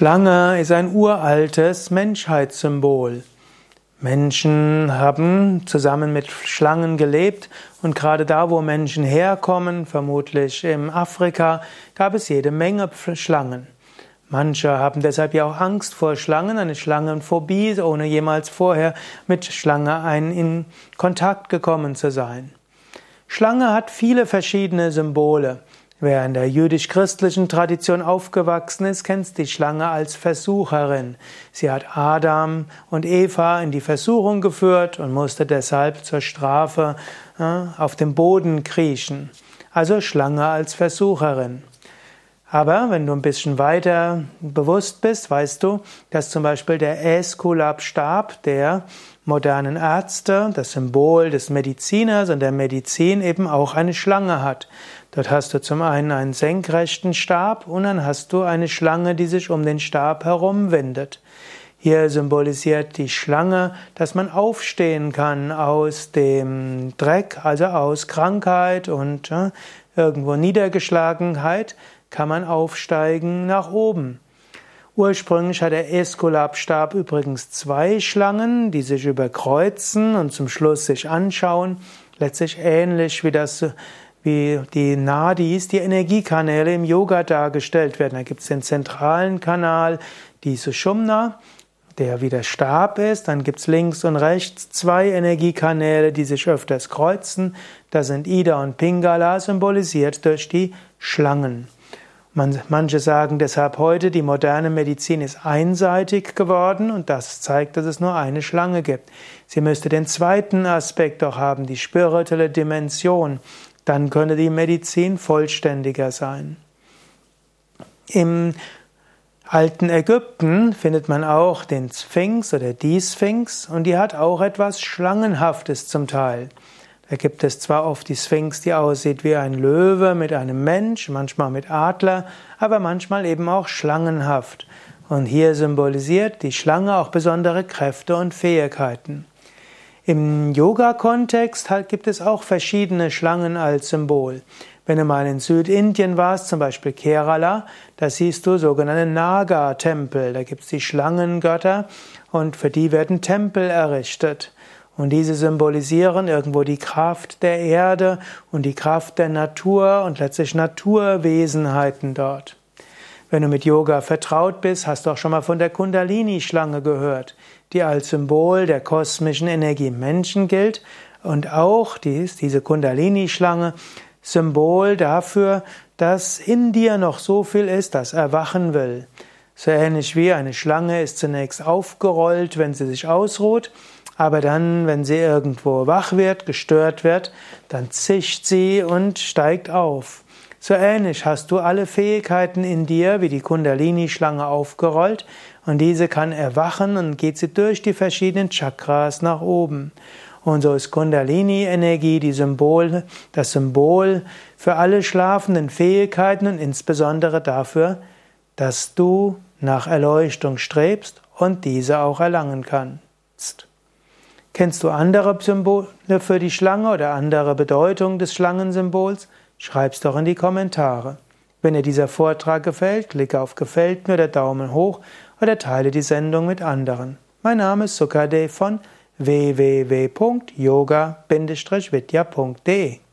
Schlange ist ein uraltes Menschheitssymbol. Menschen haben zusammen mit Schlangen gelebt und gerade da, wo Menschen herkommen, vermutlich im Afrika, gab es jede Menge Schlangen. Manche haben deshalb ja auch Angst vor Schlangen, eine Schlangenphobie, ohne jemals vorher mit Schlange in Kontakt gekommen zu sein. Schlange hat viele verschiedene Symbole. Wer in der jüdisch-christlichen Tradition aufgewachsen ist, kennt die Schlange als Versucherin. Sie hat Adam und Eva in die Versuchung geführt und musste deshalb zur Strafe äh, auf dem Boden kriechen. Also Schlange als Versucherin. Aber wenn du ein bisschen weiter bewusst bist, weißt du, dass zum Beispiel der Äskulapstab der modernen Ärzte, das Symbol des Mediziners und der Medizin eben auch eine Schlange hat. Dort hast du zum einen einen senkrechten Stab und dann hast du eine Schlange, die sich um den Stab herumwindet. Hier symbolisiert die Schlange, dass man aufstehen kann aus dem Dreck, also aus Krankheit und äh, irgendwo Niedergeschlagenheit, kann man aufsteigen nach oben. Ursprünglich hat der Eskulapstab übrigens zwei Schlangen, die sich überkreuzen und zum Schluss sich anschauen. Letztlich ähnlich wie das, wie die Nadis, die Energiekanäle im Yoga dargestellt werden. Da gibt es den zentralen Kanal, die Sushumna, der wie der Stab ist. Dann gibt es links und rechts zwei Energiekanäle, die sich öfters kreuzen. Das sind Ida und Pingala, symbolisiert durch die Schlangen. manche sagen deshalb heute, die moderne Medizin ist einseitig geworden und das zeigt, dass es nur eine Schlange gibt. Sie müsste den zweiten Aspekt doch haben, die spirituelle Dimension. Dann könnte die Medizin vollständiger sein. Im alten Ägypten findet man auch den Sphinx oder die Sphinx und die hat auch etwas Schlangenhaftes zum Teil. Da gibt es zwar oft die Sphinx, die aussieht wie ein Löwe mit einem Mensch, manchmal mit Adler, aber manchmal eben auch schlangenhaft. Und hier symbolisiert die Schlange auch besondere Kräfte und Fähigkeiten. Im Yoga-Kontext gibt es auch verschiedene Schlangen als Symbol. Wenn du mal in Südindien warst, zum Beispiel Kerala, da siehst du sogenannte Naga-Tempel. Da gibt es die Schlangengötter und für die werden Tempel errichtet. Und diese symbolisieren irgendwo die Kraft der Erde und die Kraft der Natur und letztlich Naturwesenheiten dort. Wenn du mit Yoga vertraut bist, hast du auch schon mal von der Kundalini-Schlange gehört, die als Symbol der kosmischen Energie Menschen gilt und auch dies, diese Kundalini-Schlange Symbol dafür, dass in dir noch so viel ist, das erwachen will. So ähnlich wie eine Schlange ist zunächst aufgerollt, wenn sie sich ausruht, aber dann, wenn sie irgendwo wach wird, gestört wird, dann zischt sie und steigt auf. So ähnlich hast du alle Fähigkeiten in dir, wie die Kundalini-Schlange aufgerollt, und diese kann erwachen und geht sie durch die verschiedenen Chakras nach oben. Und so ist Kundalini-Energie die Symbol, das Symbol für alle schlafenden Fähigkeiten und insbesondere dafür, dass du nach Erleuchtung strebst und diese auch erlangen kannst. Kennst du andere Symbole für die Schlange oder andere Bedeutung des Schlangensymbols? Schreib's doch in die Kommentare. Wenn dir dieser Vortrag gefällt, klicke auf Gefällt mir oder Daumen hoch oder teile die Sendung mit anderen. Mein Name ist Sukadev von www.yoga-vidya.de